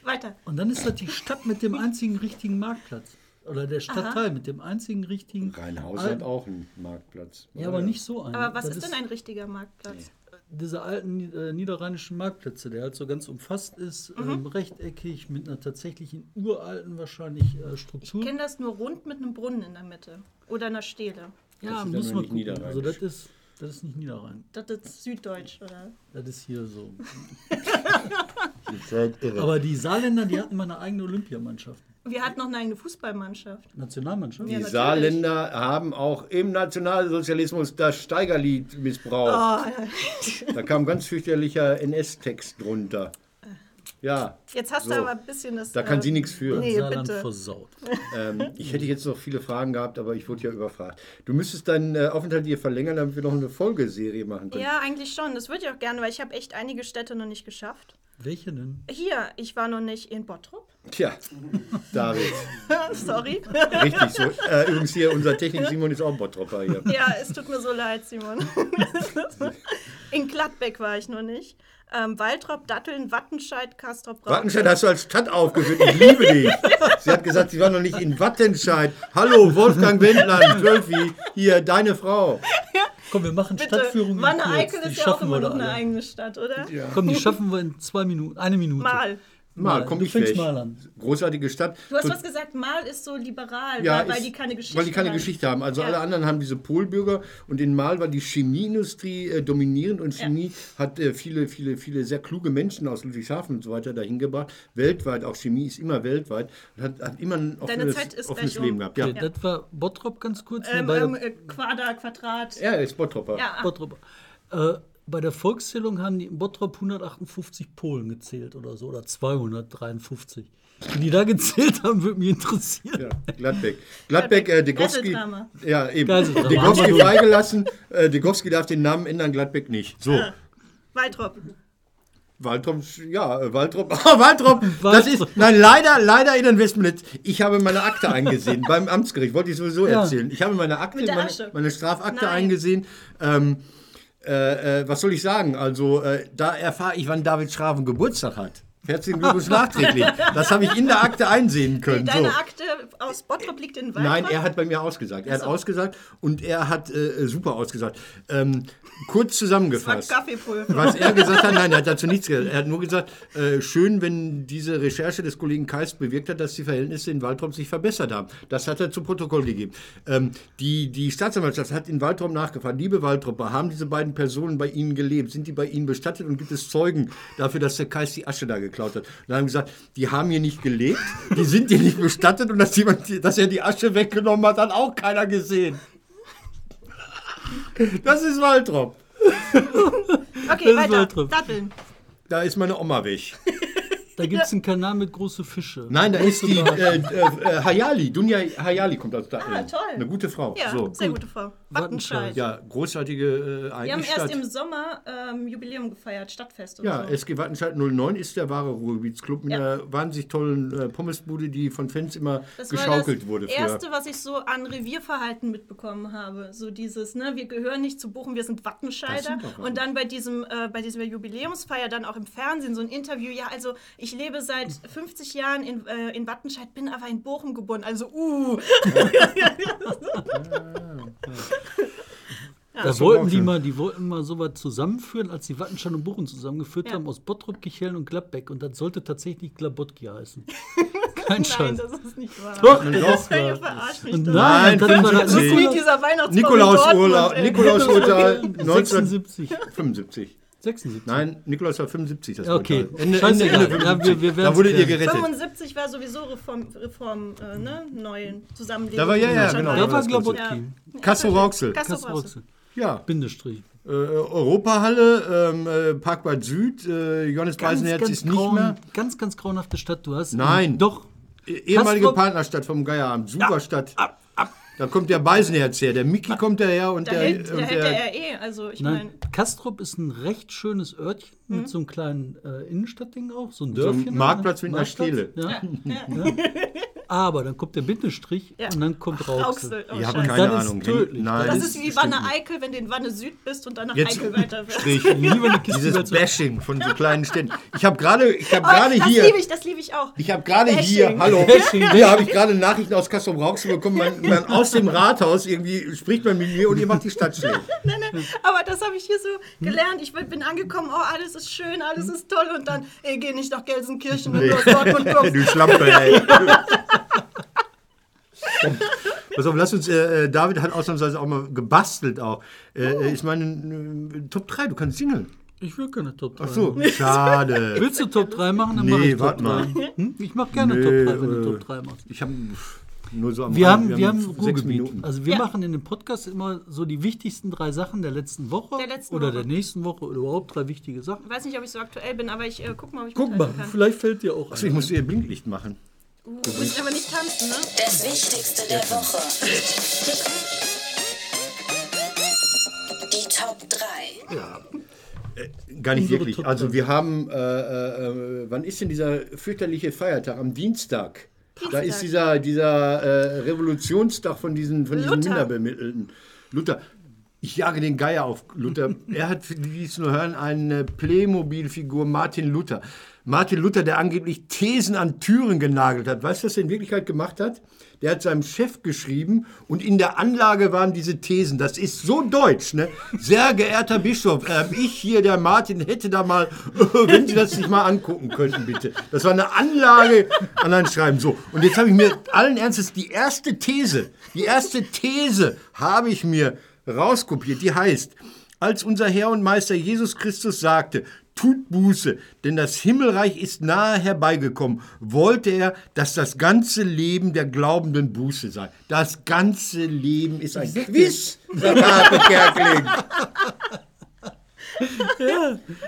Weiter. Und dann ist das die Stadt mit dem einzigen richtigen Marktplatz. Oder der Stadtteil mit dem einzigen richtigen. Rheinhausen Al- hat auch einen Marktplatz. Ja, aber nicht so einen. Aber was Das ist denn ein richtiger Marktplatz? diese alten äh, niederrheinischen Marktplätze, der halt so ganz umfasst ist, ähm, rechteckig, mit einer tatsächlichen uralten wahrscheinlich äh, Ich Struktur. kenne das nur rund mit einem Brunnen in der Mitte. Oder einer Stele. Ja, ist muss man nicht gucken. Also das ist, das ist nicht Niederrhein. Das ist Süddeutsch, oder? Das ist hier so. Irre. Aber die Saarländer, die hatten mal eine eigene Olympiamannschaft. Wir hatten noch eine eigene Fußballmannschaft. Nationalmannschaft. Die natürlich. Saarländer haben auch im Nationalsozialismus das Steigerlied missbraucht. Oh, Da kam ganz fürchterlicher NS-Text drunter. Ja, jetzt hast So. du aber ein bisschen das. da kann äh, sie nichts für. Nee, Saarland bitte. versaut. Ähm, ich hätte jetzt noch viele Fragen gehabt, aber ich wurde ja überfragt. Du müsstest deinen äh, Aufenthalt hier verlängern, damit wir noch eine Folgeserie machen können. Ja, eigentlich schon. Das würde ich auch gerne, weil ich habe echt einige Städte noch nicht geschafft. Welche denn? Hier, ich war noch nicht in Bottrop. Tja, David, Sorry. richtig so. Äh, übrigens hier, unser Technik-Simon ist auch ein Bottropper hier. ja, es tut mir so leid, Simon. in Gladbeck war ich noch nicht. Ähm, Waltrop, Datteln, Wattenscheid, Kastrop, Braunschweig. Wattenscheid hast du als Stadt aufgeführt. Ich liebe dich. Sie hat gesagt, sie war noch nicht in Wattenscheid. Hallo, Wolfgang Wendland, Wölfi, hier, deine Frau. Komm, wir machen Bitte, Stadtführungen. in Wanne. Eickel ist ja auch schaffen immer wir noch eine alle. eigene Stadt, oder? Komm, die schaffen wir in zwei Minuten. Eine Minute. Mal. Mal, komm ich fängst weg. mal an. Großartige Stadt. Du hast So- was gesagt, Mal ist so liberal, Ja, weil, weil ist- die keine Geschichte Weil die keine haben. Geschichte haben. Also Ja. alle anderen haben diese Polbürger und in Mal war die Chemieindustrie äh, dominierend und Chemie hat äh, viele, viele, viele sehr kluge Menschen aus Ludwigshafen und so weiter dahin gebracht. Weltweit, auch Chemie ist immer weltweit und hat, hat immer ein offenes, Zeit ist offenes gleich um. Leben gehabt. Ja, Okay, Das war Bottrop ganz kurz. ne, Ähm, ähm, äh, Quader, Quadrat. er ist Bottropper. Ja, ah, Bottrop. Äh, bei der Volkszählung haben die in Bottrop 158 Polen gezählt oder so, oder 253. Wie die da gezählt haben, würde mich interessieren. Ja, Gladbeck. Gladbeck, äh, Degowski. Ja, eben. Degowski freigelassen. Äh, Degowski darf den Namen ändern, Gladbeck nicht. So. Waltrop. Waltrop, ja, äh, Waltrop, ah, Waltrop, das ist, nein, leider, leider in Investment. Ich habe meine Akte eingesehen beim Amtsgericht, wollte ich sowieso Ja. erzählen. Ich habe meine Akte, meine, meine Strafakte Nein. eingesehen. Ähm, äh, äh, was soll ich sagen? Also, äh, da erfahre ich, wann David Schraven Geburtstag hat. Herzlichen Glückwunsch nachträglich. Das habe ich in der Akte einsehen können. Deine So. Akte aus Bottrop liegt in Waltrop? Nein, er hat bei mir ausgesagt. Er hat so. ausgesagt und er hat äh, super ausgesagt. Ähm, kurz zusammengefasst. Kaffeepulver. Was er gesagt hat, nein, er hat dazu nichts gesagt. Er hat nur gesagt, äh, schön, wenn diese Recherche des Kollegen Kais bewirkt hat, dass die Verhältnisse in Waldrop sich verbessert haben. Das hat er zu Protokoll gegeben. Ähm, die, die Staatsanwaltschaft hat in Waldrop nachgefragt, liebe Waldropper, haben diese beiden Personen bei Ihnen gelebt? Sind die bei Ihnen bestattet und gibt es Zeugen dafür, dass der Kais die Asche da geklaut hat? Und dann haben sie gesagt, die haben hier nicht gelebt, die sind hier nicht bestattet und dass, jemand, dass er die Asche weggenommen hat, hat auch keiner gesehen. Das ist Waldrop. Okay, Das ist weiter. Waltrop. Datteln. Da ist meine Oma weg. Da gibt es einen Kanal mit große Fische. Nein, da ist die äh, äh, äh, Hayali. Dunja Hayali kommt aus da. Ah, toll. Eine gute Frau. Ja, so. sehr gute Frau. Wattenscheid. Ja, großartige äh, Wir haben erst Stadt. im Sommer ähm, Jubiläum gefeiert, Stadtfest und Ja, so. SG Wattenscheid 09 ist der wahre Ruhrgebietsclub mit Ja. einer wahnsinnig tollen äh, Pommesbude, die von Fans immer Das war geschaukelt das wurde. Für, Erste, was ich so an Revierverhalten mitbekommen habe. So dieses, ne, wir gehören nicht zu Bochum, wir sind Wattenscheider. Das Und dann bei diesem, äh, bei dieser Jubiläumsfeier dann auch im Fernsehen so ein Interview. Ja, also ich lebe seit 50 Jahren in, äh, in Wattenscheid, bin aber in Bochum geboren. Also, uh. Da ist doch wollten die mal, die wollten mal sowas zusammenführen, als die Wattenscheid und Bochum zusammengeführt Ja. haben aus Bottrop, Kichellen und Gladbeck. Und das sollte tatsächlich Glabotki heißen. Kein Nein, Scheiß. das ist nicht wahr. Doch, Doch. das Ihr war. verarscht mich nein, Nein, das war Das ist 75. wie dieser Weihnachtsbaum Nikolaus Urlaub. Nikolaus 76. 1975. 76. Nein, Nikolaus war 75. Das Ja, okay. Ende, Scheiße, Ende, Ende ja, wir- 75. wir da wurdet ihr gerettet. 75 war sowieso Reform, Reform äh, ne? neuen Zusammenleben. Da war- ja, ja, genau, Da war das Glabotki. Ja. Rauxel. Kassel Kassel Rauxel. Rauxel. Ja, Bindestrich. äh, Europahalle, ähm, äh, Parkbad Süd, äh, Johannes Beisenherz ist nicht grauen- mehr. Ganz, ganz grauenhafte Stadt. Du hast. Nein. Doch. Eh- Ehemalige Kastrop- Partnerstadt vom Geierabend, Superstadt. Da kommt der Beisenherz her, der Mickey kommt daher und Da der, hält, da und hält der, der RE, also ich Nein, meine, Kastrop ist ein recht schönes Örtchen mit so einem kleinen äh, Innenstadtding auch, so ein So ein Dörfchen. Marktplatz mit einer Marktplatz, Stele. Ja. Ja. Aber dann kommt der Bindestrich Ja. und dann kommt Rauxel. Rauxel. Oh, ich habe Scheiße. keine Das ist Ahnung. tödlich. Nein, Das ist wie Wanne. Eickel, wenn du in Wanne Süd bist und dann nach Jetzt Eickel weiter. Lieber eine Kiste Dieses. Bashing von so kleinen Städten. Ich habe gerade, ich habe Oh, gerade das hier, liebe ich, das liebe ich auch. ich habe gerade hier, hallo, Bashing. hier habe ich gerade Nachrichten aus Kassel Rauxel bekommen. Man, man aus dem Rathaus irgendwie spricht man mit mir und ihr macht die Stadt schlecht. Nein, nein, aber das habe ich hier so gelernt. Ich bin angekommen, oh, alles ist schön, alles ist toll. Und dann, ey, geh nicht nach Gelsenkirchen, Nee. du aus Dortmund du Schlampe, ey. Pass auf, lass uns, äh, äh, David hat ausnahmsweise auch mal gebastelt auch. Äh, Oh. äh, Ich meine, äh, Top 3, du kannst singeln. Ich will keine Top 3. Ach so, schade. Willst du Top 3 machen? Dann Nee, mach ich Top warte mal. 3. Hm? Ich mach gerne Nee, Top 3, wenn du äh, Top 3 machst. Ich habe nur so am Wir Rand, haben, wir haben sechs Ruhrgebiet. Minuten. Also wir Ja. machen in dem Podcast immer so die wichtigsten drei Sachen der letzten Woche Der letzten oder Woche. der nächsten Woche oder überhaupt drei wichtige Sachen. Ich weiß nicht, ob ich so aktuell bin, aber ich äh, guck mal, ob ich Guck mal, kann. vielleicht fällt dir auch Achso, ich ein. musste ihr Blinklicht machen. Du musst aber nicht tanzen, ne? Das Wichtigste der Woche. Die Top 3. Gar nicht Unsere wirklich. Top Also wir haben, äh, äh, äh, wann ist denn dieser fürchterliche Feiertag? Am Dienstag. Da ist dieser, dieser äh, Revolutionstag von diesen, von diesen Luther. Minderbemittelten. Luther. Ich jage den Geier auf Luther. er hat, für die, die es nur hören, eine Playmobil-Figur Martin Luther. Martin Luther, der angeblich Thesen an Türen genagelt hat. Weißt du, was er in Wirklichkeit gemacht hat? Der hat seinem Chef geschrieben und in der Anlage waren diese Thesen. Das ist so deutsch, ne? Sehr geehrter Bischof, äh, ich hier, der Martin, hätte da mal, wenn Sie das sich mal angucken könnten, bitte. Das war eine Anlage an ein Schreiben. So, und jetzt habe ich mir allen Ernstes die erste These, die erste These habe ich mir rauskopiert. Die heißt, als unser Herr und Meister Jesus Christus sagte, tut Buße, denn das Himmelreich ist nahe herbeigekommen, wollte er, dass das ganze Leben der Glaubenden Buße sei. Das ganze Leben ist ein Quiz, sagt Harpe Kerkeling.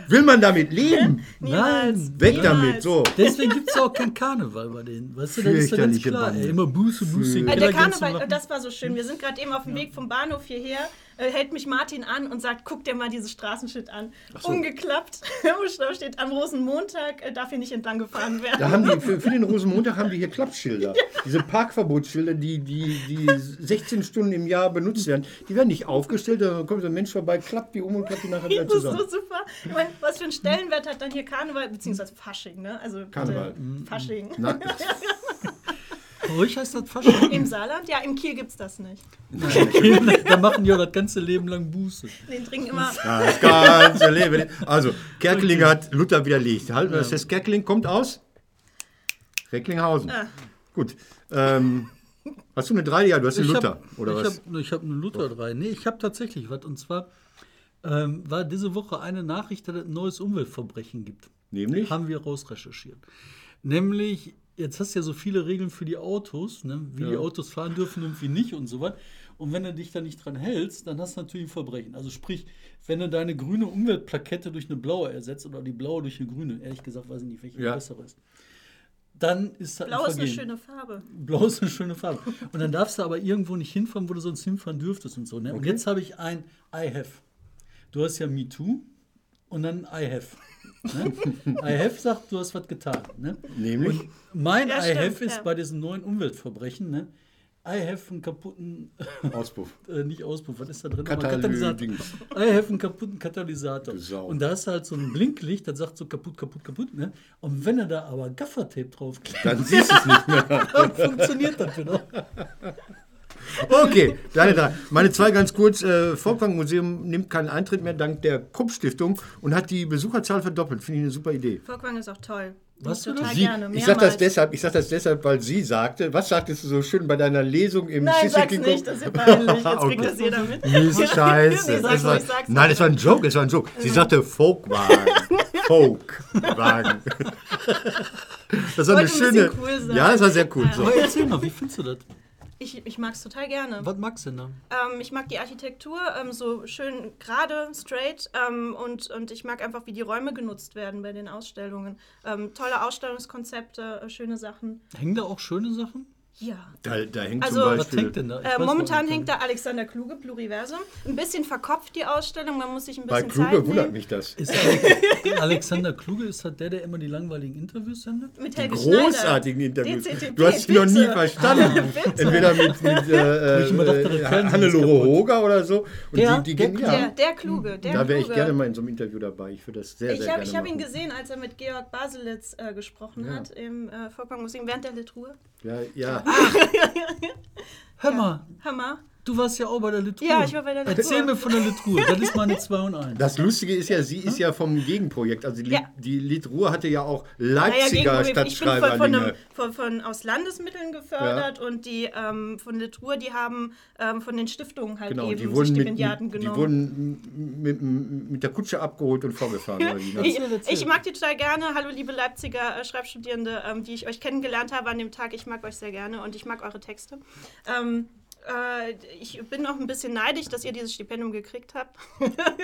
Will man damit leben? Nein, Weg Niemals. damit, so. deswegen gibt es ja auch keinen Karneval bei denen. Weißt du, das ist ja ganz klar. Ey, immer Buße, Buße. Äh, der Karneval, das war so schön. Wir sind gerade eben auf dem Weg vom Bahnhof hierher. Äh, hält mich Martin an und sagt, guck dir mal dieses Straßenschild an. Umgeklappt. da steht, am Rosenmontag äh, darf hier nicht entlang gefahren werden. Da haben die, für, für den Rosenmontag haben die hier Klappschilder. Diese Parkverbotsschilder, die, die, die 16 Stunden im Jahr benutzt werden, die werden nicht aufgestellt, da kommt so ein Mensch vorbei, klappt die um und klappt die nachher wieder Das ist so zusammen. super. Ich meine, was für einen Stellenwert hat dann hier Karneval, beziehungsweise Fasching, ne? Also Karneval. Fasching. Na, Ruhig heißt das Fasching. Im Saarland? Ja, im Kiel gibt's das nicht. da machen die auch das ganze Leben lang Buße. Den trinken immer. das ganze Leben. Also, Kerkeling hat Luther widerlegt. Halten wir das fest. Kerkeling kommt aus Recklinghausen. Ah. Gut. Ähm, hast du eine 3? Ja, du hast eine Luther. hab, oder ich was? Hab, ich habe eine Luther 3. Nee, ich habe tatsächlich was. Und zwar ähm, war diese Woche eine Nachricht, dass es ein neues Umweltverbrechen gibt. Nämlich? Haben wir rausrecherchiert. Nämlich, jetzt hast du ja so viele Regeln für die Autos, ne? wie die Autos fahren dürfen und wie nicht und so was. Und wenn du dich da nicht dran hältst, dann hast du natürlich ein Verbrechen. Also sprich, wenn du deine grüne Umweltplakette durch eine blaue ersetzt oder die blaue durch eine grüne, ehrlich gesagt weiß ich nicht, welche Ja. bessere ist. dann ist das Blau ein ist eine schöne Farbe. Blau ist eine schöne Farbe. Und dann darfst du aber irgendwo nicht hinfahren, wo du sonst hinfahren dürftest und so. Ne? Und jetzt habe ich ein I have. Du hast ja Me Too und dann I have. Ne? I have sagt, du hast was getan. Ne? Nämlich? Und mein Ja, I stimmt, have ist ja. bei diesen neuen Umweltverbrechen. Ne? I have einen kaputten, Auspuff. äh, nicht Auspuff, was ist da drin? Katalysing. I have einen kaputten Katalysator. Du Sau. Und da hast du halt so ein Blinklicht, das sagt so kaputt, kaputt, kaputt. Ne? Und wenn er da aber Gaffertape draufklebt, Dann siehst du es nicht mehr. dann funktioniert das wieder. Okay, deine drei. Meine zwei ganz kurz. Äh, Volkwang Museum nimmt keinen Eintritt mehr dank der Krupp Stiftung und hat die Besucherzahl verdoppelt. Finde ich eine super Idee. Volkwang ist auch toll. Was ich total Sie, gerne. ich sage das deshalb, ich sag das deshalb, weil sie sagte, was sagtest du so schön bei deiner Lesung im Nein, sag's nicht, das ist ja peinlich. Jetzt Okay. kriegt das jeder mit. Mist, Scheiße. Das war, nein, es war ein Joke, es war ein Joke. Sie sagte Folkwagen. Folkwagen. Das war eine Wollte ein schöne. bisschen cool sein. Ja, das war sehr cool. So. Aber erzähl mal, wie findest du das? Ich, ich mag es total gerne. Was magst du denn da? Ähm, ich mag die Architektur ähm, so schön gerade, straight ähm, und, und ich mag einfach, wie die Räume genutzt werden bei den Ausstellungen. Ähm, tolle Ausstellungskonzepte, äh, schöne Sachen. Hängen da auch schöne Sachen? Ja. Da, da hängt Also- zum Was Beispiel. hängt denn da? Äh, momentan nicht. hängt da Alexander Kluge, Pluriversum. Ein bisschen verkopft die Ausstellung, man muss sich ein Bei bisschen Kluge Zeit wundert nehmen. mich das. Ist Alex Alexander Kluge, ist das der, der immer die langweiligen Interviews sendet? Mit Die Helge großartigen Schneider. Interviews. DCTP, Du hast sie noch nie verstanden. Entweder mit, mit äh, äh, ist Hannelore. Hoger oder so. Und Der- die, die der gehen, ja, Der, der Kluge, der da wäre ich gerne mal in so einem Interview dabei. Ich würde das sehr, Ich sehr habe gerne ich hab ihn gesehen, als er mit Georg Baselitz äh, gesprochen hat im äh, Volkwang Museum während der Literatur. Ja, ja. Hör mal, Hammer. Du warst ja auch bei der Literatur. Ja, ich war bei der Literatur. Erzähl mir von der Literatur. Das ist meine 2 und 1. Das Lustige ist ja, sie ist ja vom Gegenprojekt. Also die, Ja. die Literatur hatte ja auch Naja, Leipziger gegen- ich bin von, von, einem, von, von aus Landesmitteln gefördert und die ähm, von Literatur, die haben ähm, von den Stiftungen halt Genau, eben die wurden, Stipendiaten mit, die genommen. wurden mit, mit, der Kutsche abgeholt und vorgefahren. ne? Ich, ich mag die total gerne. Hallo, liebe Leipziger äh, Schreibstudierende, ähm, die ich euch kennengelernt habe an dem Tag. Ich mag euch sehr gerne und ich mag eure Texte. Äh, ich bin auch ein bisschen neidisch, dass ihr dieses Stipendium gekriegt habt.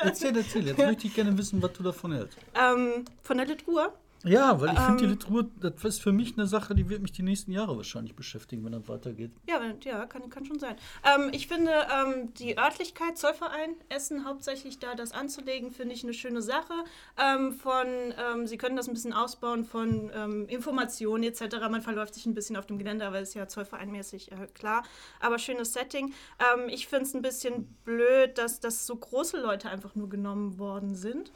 Erzähl, erzähl. Jetzt möchte ich gerne wissen, was du davon hältst. ähm, von der Literatur. Ja, weil ich finde, die Ähm. Literatur, das ist für mich eine Sache, die wird mich die nächsten Jahre wahrscheinlich beschäftigen, wenn das weitergeht. Ja, ja kann, kann schon sein. Ähm, ich finde, ähm, die Örtlichkeit, Zollverein, Essen hauptsächlich da das anzulegen, finde ich eine schöne Sache. Ähm, von, ähm, Sie können das ein bisschen ausbauen von ähm, Informationen etc. Man verläuft sich ein bisschen auf dem Gelände, aber ist ja zollvereinmäßig äh, klar. Aber schönes Setting. Ähm, ich finde es ein bisschen blöd, dass, dass so große Leute einfach nur genommen worden sind.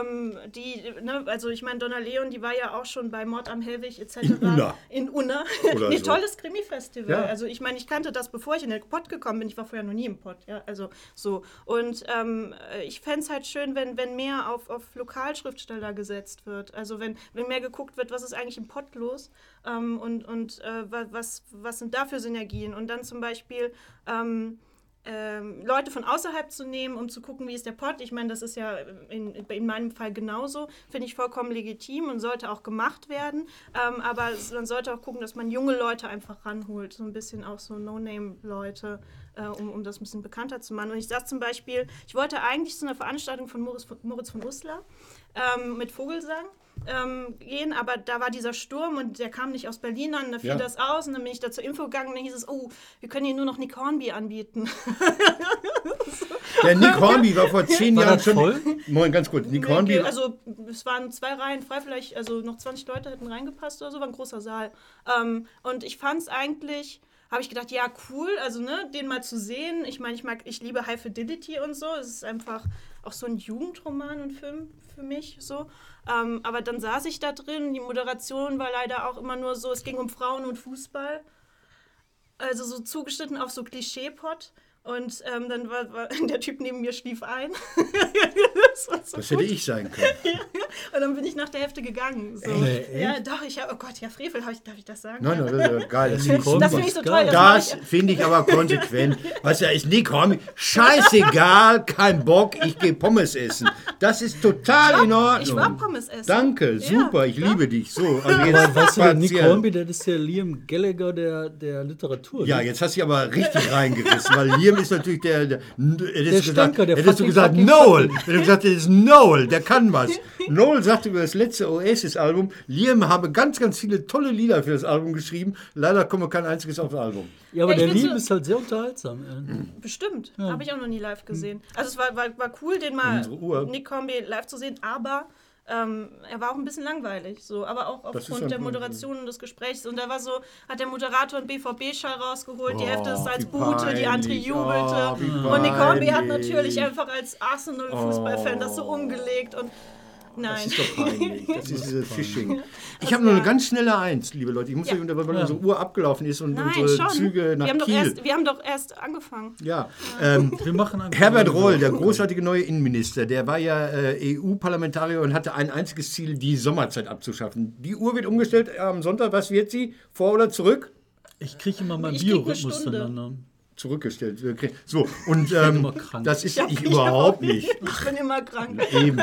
Ähm, die, ne, also ich meine, Donna Leon, die war ja auch schon bei Mord am Hellwig etc. In Unna. In Unna. Nee, so. tolles Krimi-Festival. Ja. Also ich meine, ich kannte das, bevor ich in den Pott gekommen bin. Ich war vorher noch nie im Pott. Ja, also so. Und ähm, äh, ich fände es halt schön, wenn, wenn mehr auf, auf Lokalschriftsteller gesetzt wird. Also wenn, wenn mehr geguckt wird, was ist eigentlich im Pott los ähm, und, und äh, wa- was, was sind da für Synergien. Und dann zum Beispiel ähm, ähm, Leute von außerhalb zu nehmen, um zu gucken, wie ist der Pott. Ich meine, das ist ja in, in meinem Fall genauso. Finde ich vollkommen legitim und sollte auch gemacht werden. Ähm, aber man sollte auch gucken, dass man junge Leute einfach ranholt. So ein bisschen auch so No-Name-Leute, äh, um, um das ein bisschen bekannter zu machen. Und ich sage zum Beispiel, ich wollte eigentlich zu einer Veranstaltung von Moritz von, Uslar ähm, mit Vogelsang. Ähm, gehen, aber da war dieser Sturm und der kam nicht aus Berlin an, da fiel Ja. das aus und dann bin ich da zur Info gegangen und dann hieß es, oh, wir können hier nur noch Nick Hornby anbieten. Der Nick Hornby war vor zehn War Jahren schon. voll? Moment, ganz kurz. Nick Hornby. Also es waren zwei Reihen frei, vielleicht, also noch 20 Leute hätten reingepasst oder so, war ein großer Saal. Ähm, und ich fand es eigentlich, habe ich gedacht, ja, cool, also ne, den mal zu sehen. Ich meine, ich mag, ich liebe High Fidelity und so. Es ist einfach auch so ein Jugendroman und Film für mich so. Ähm, aber dann saß ich da drin, die Moderation war leider auch immer nur so, es ging um Frauen und Fußball. Also so zugeschnitten auf so Klischee-Pott. Und ähm, dann war, war der Typ neben mir schlief ein. das war so Das hätte gut. ich sein können. Und dann bin ich nach der Hälfte gegangen. So. Nee, echt? ja, doch, ich habe, oh Gott, ja, Frevel, ich, darf ich das sagen? Nein, nein, das ist ja geil. Das finde ich Komm, das finde ich so toll. Das, Das finde ich aber konsequent. Was ja ist Nick Hornby. Scheißegal, kein Bock, ich gehe Pommes essen. Das ist total in Ordnung. ich war Pommes essen. Danke, Ja, super, ich ja. liebe dich. So, also jetzt Aber weißt du, der Nick. Hornby, das ist der Liam Gallagher der, der Literatur. Ja, ne? jetzt hast du dich aber richtig reingerissen, weil Liam ist natürlich der. der, der du gesagt, Stanker, der hättest du gesagt Noel. Hättest du gesagt, ist Noel, der kann was. Noel sagte über das letzte Oasis-Album, Liam habe ganz, ganz viele tolle Lieder für das Album geschrieben. Leider kommt kein einziges aufs Album. Ja, aber Ja, der Lieb so- ist halt sehr unterhaltsam. Bestimmt. Habe ich auch noch nie live gesehen. Also es war, war, war cool, den mal. Nick Combi live zu sehen, aber ähm, er war auch ein bisschen langweilig. So, aber auch aufgrund der. Moderation und des Gesprächs. Und da war so, hat der Moderator einen BVB-Schall rausgeholt, die Oh, Hälfte ist als Bute, die andere peinlich. jubelte. Oh, und Nick Combi hat natürlich einfach als Arsenal-Fußballfan das so umgelegt und nein. Das ist doch peinlich. Das ist dieses Phishing. Ich habe nur eine ganz schnelle Eins, liebe Leute. Ich muss Ja. euch unterbrechen, weil unsere Uhr abgelaufen ist und Nein, unsere schon. Züge nach wir, haben doch Kiel. erst, wir haben doch erst angefangen. ja. Ähm, Wir machen Herbert Roll, der großartige neue Innenminister, der war ja äh, EU-Parlamentarier und hatte ein einziges Ziel, die Sommerzeit abzuschaffen. Die Uhr wird umgestellt am Sonntag. Was wird sie? Vor oder zurück? Ich kriege immer meinen Biorhythmus Stunde. Zurückgestellt. So, und ähm, das ist ich, Ich überhaupt nicht. Ich bin immer krank. Eben.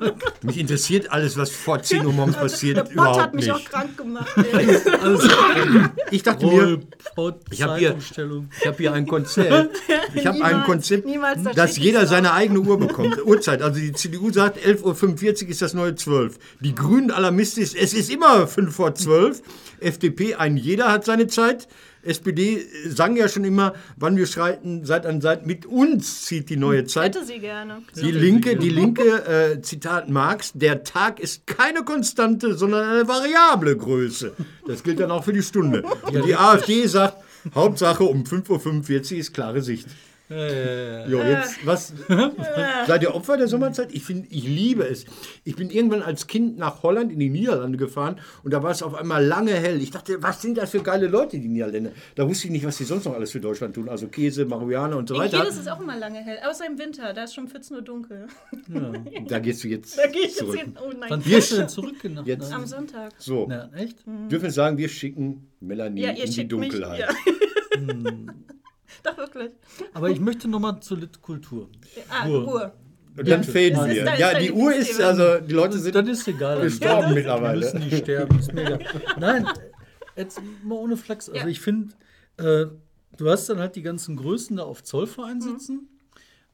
Mich interessiert alles, was vor 10 Uhr morgens passiert, Der Pott überhaupt hat mich nicht. auch krank gemacht. Alles Ich dachte mir, Ich hab hier-. Ich habe hier ein Konzept. Ich habe ein Konzept, niemals, da dass jeder seine eigene Uhr bekommt. Uhrzeit. Also die CDU sagt, 11.45 Uhr ist das neue 12. Die Grünen alarmistisch, es ist immer 5 vor 12. FDP, ein jeder hat seine Zeit. SPD sang ja schon immer, wann wir schreiten, Seit an Seit, mit uns zieht die neue Zeit. Hätte sie gerne. Die Linke, die Linke, äh, Zitat Marx, der Tag ist keine Konstante, sondern eine variable Größe. Das gilt dann auch für die Stunde. Und die AfD sagt, Hauptsache um 5.45 Uhr ist klare Sicht. Äh, Jo, jetzt, was? Seid ihr Opfer der Sommerzeit? Ich finde, ich liebe es. Ich bin irgendwann als Kind nach Holland in die Niederlande gefahren und da war es auf einmal lange hell. Ich dachte, was sind das für geile Leute, die Niederländer? Da wusste ich nicht, was die sonst noch alles für Deutschland tun. Also Käse, Marihuana und so In Kiel weiter. ist es auch immer lange hell, außer im Winter, da ist schon 14 Uhr dunkel. Da gehst du jetzt Da gehe ich jetzt zurück. hin. Oh nein. Wann fährst du denn zurück? Nach, Jetzt- Am Sonntag. So. Ja, echt? dürfen wir sagen, wir schicken Melanie Ja, ihr in die schickt mich. Dunkelheit. Ja. Doch, wirklich. Aber ich möchte nochmal zur Litkultur. Ah, Ruhe. Ruhe. Und dann Das ist wir. Ja, die Uhr ist, also die Leute Das, sind das ist egal. gestorben Die mittlerweile. müssen nicht sterben, ist mir egal. Nein, jetzt mal ohne Flachs. Also Ja. ich finde, äh, du hast dann halt die ganzen Größen da auf Zollverein Mhm. sitzen.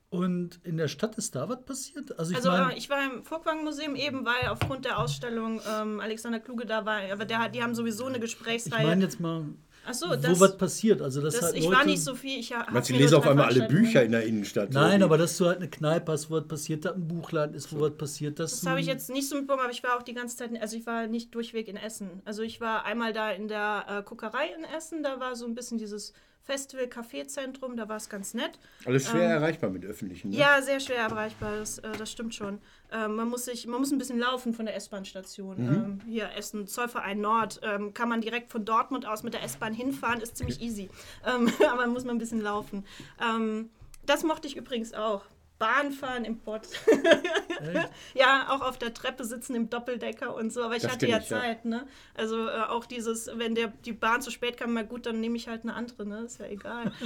Und in der Stadt ist da was passiert? Also ich Also meine, äh, ich war im Volkwang-Museum eben, weil aufgrund der Ausstellung ähm, Alexander Kluge da war. Aber der, die haben sowieso eine ich Gesprächsreihe. meine jetzt mal, Achso, wo das, was passiert. Also das, das, halt ich Leute, war nicht so viel. Ich Meinst du, die lesen auf einmal alle Bücher in der Innenstadt? Nein, So aber dass du halt eine Kneipe hast, wo was passiert, da ein Buchladen ist, wo was passiert, dass Das habe ich jetzt nicht so mitbekommen, aber ich war auch die ganze Zeit, also ich war nicht durchweg in Essen. Also ich war einmal da in der äh, Kuckerei in Essen, da war so ein bisschen dieses Festival-Café-Zentrum, da war es ganz nett. Alles schwer erreichbar mit öffentlichen. Ne? Ja, sehr schwer erreichbar, das, äh, das stimmt schon. Ähm, man, muss sich, man muss ein bisschen laufen von der S-Bahn-Station. Ähm, hier Essen, Zollverein Nord, ähm, kann man direkt von Dortmund aus mit der S-Bahn hinfahren, ist ziemlich easy. Ähm, aber muss man ein bisschen laufen. Ähm, das mochte ich übrigens auch. Bahnfahren im Pott. ja, auch auf der Treppe sitzen im Doppeldecker und so, aber ich Das hatte ja ich, ja. Zeit, ne? Also äh, auch dieses, wenn der, die Bahn zu spät kam, mal gut, dann nehme ich halt eine andere, ne? Ist ja egal.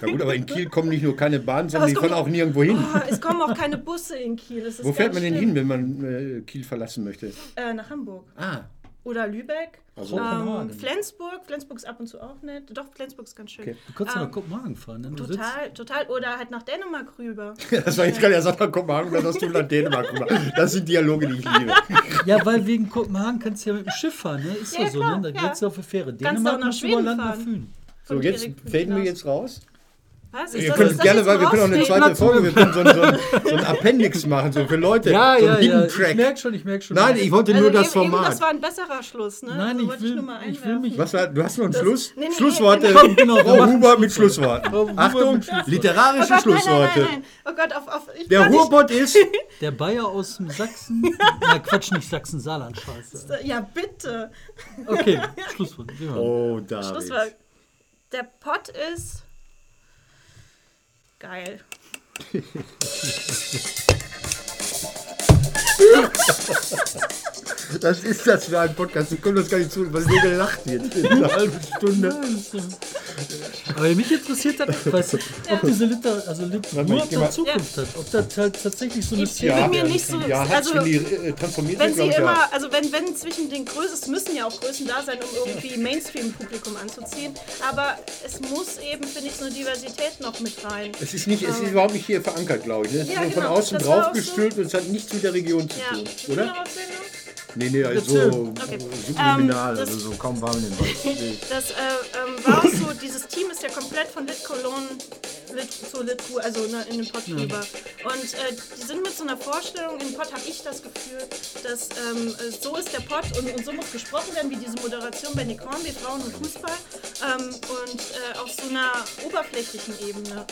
Ja gut, aber in Kiel kommen nicht nur keine Bahnen, sondern die fahren auch nirgendwo hin. Oh, es kommen auch keine Busse in Kiel. Wo fährt man denn hin, wenn man äh, Kiel verlassen möchte? Äh, nach Hamburg. Ah, Oder Lübeck. Also ähm. Flensburg. Flensburg ist ab und zu auch nett. Doch, Flensburg ist ganz schön. Okay. Du kannst ja Ähm, nach Kopenhagen fahren. Ne? Du sitzt- Total, total. Oder halt nach Dänemark rüber. das war jetzt gerade, er sagt nach Kopenhagen, dann hast du nach Dänemark rüber. Das sind Dialoge, die ich liebe. Ja, weil wegen Kopenhagen kannst du ja mit dem Schiff fahren, ne? Ist Ja, doch so, klar, ne? Da ja. geht's ja auf die Fähre. Kannst du auch Dänemark nach Schweden nach fahren. So, jetzt faden wir jetzt raus. Was? Ihr das- könnt das gerne, weil wir können auch eine zweite Folge, wir können so, ein- so, ein- so ein Appendix machen, so für Leute. Ja, so ja, ja. Ich Track. merke schon, ich merke schon. Nein, ich wollte Also nur das eben, eben, Format. das war ein besserer Schluss, ne? Nein, Also ich wollte will, nur mal ich will mich. Was war, du hast noch einen Schluss? nee, nee, Schlussworte. nee, Komm, genau, Frau Huber mit Schlussworte. Schlussworten. Achtung. Oh literarische Gott, nein, Schlussworte. Nein, nein, nein. Oh Gott, auf, auf, ich Der Ruhrpott ist. Der Bayer aus dem Sachsen. Na, Quatsch, nicht Sachsen-Saarland, scheiße. Ja, bitte. Okay, Schlusswort. Oh, David. Schluss war. Der Pott ist. Geil. Das ist das für ein Podcast. Wir können das gar nicht zu, weil wir gelacht wird. In einer halben Stunde. Aber mich interessiert das, was, ob diese Liter, also Literatur da Zukunft hat. Ob das halt tatsächlich so eine Ich bin mir nicht so. Ja, hat also, wenn die äh, transformiert wenn sie immer, ja. also wenn, wenn zwischen den Größen, es müssen ja auch Größen da sein, um irgendwie Mainstream-Publikum anzuziehen, aber es muss eben, finde ich, so eine Diversität noch mit rein. Es ist, nicht, es ist überhaupt nicht hier verankert, glaube ich. ne? Es ist Ja, nur von genau. außen draufgestülpt und es hat nichts mit der Region zu Ja. tun, oder? Sendung? Nee, nee, also Okay. subliminal, Ähm, das- also so kaum warm in den Wald. Das äh, ähm, war auch so, dieses Team ist ja komplett von Lit Cologne Lit, zu Lit also ne, in den Pott rüber. Und äh, die sind mit so einer Vorstellung, in Pott habe ich das Gefühl, dass ähm, äh, so ist der Pott und, und so muss gesprochen werden, wie diese Moderation bei Nick Hornby, Frauen und Fußball. Ähm, und äh, auf so einer oberflächlichen Ebene.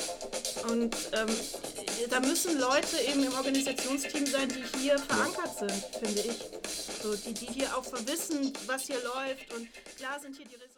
Und ähm, da müssen Leute eben im Organisationsteam sein, die hier verankert sind, finde ich. So, die, die hier auch wissen, was hier läuft. Und klar sind hier die Res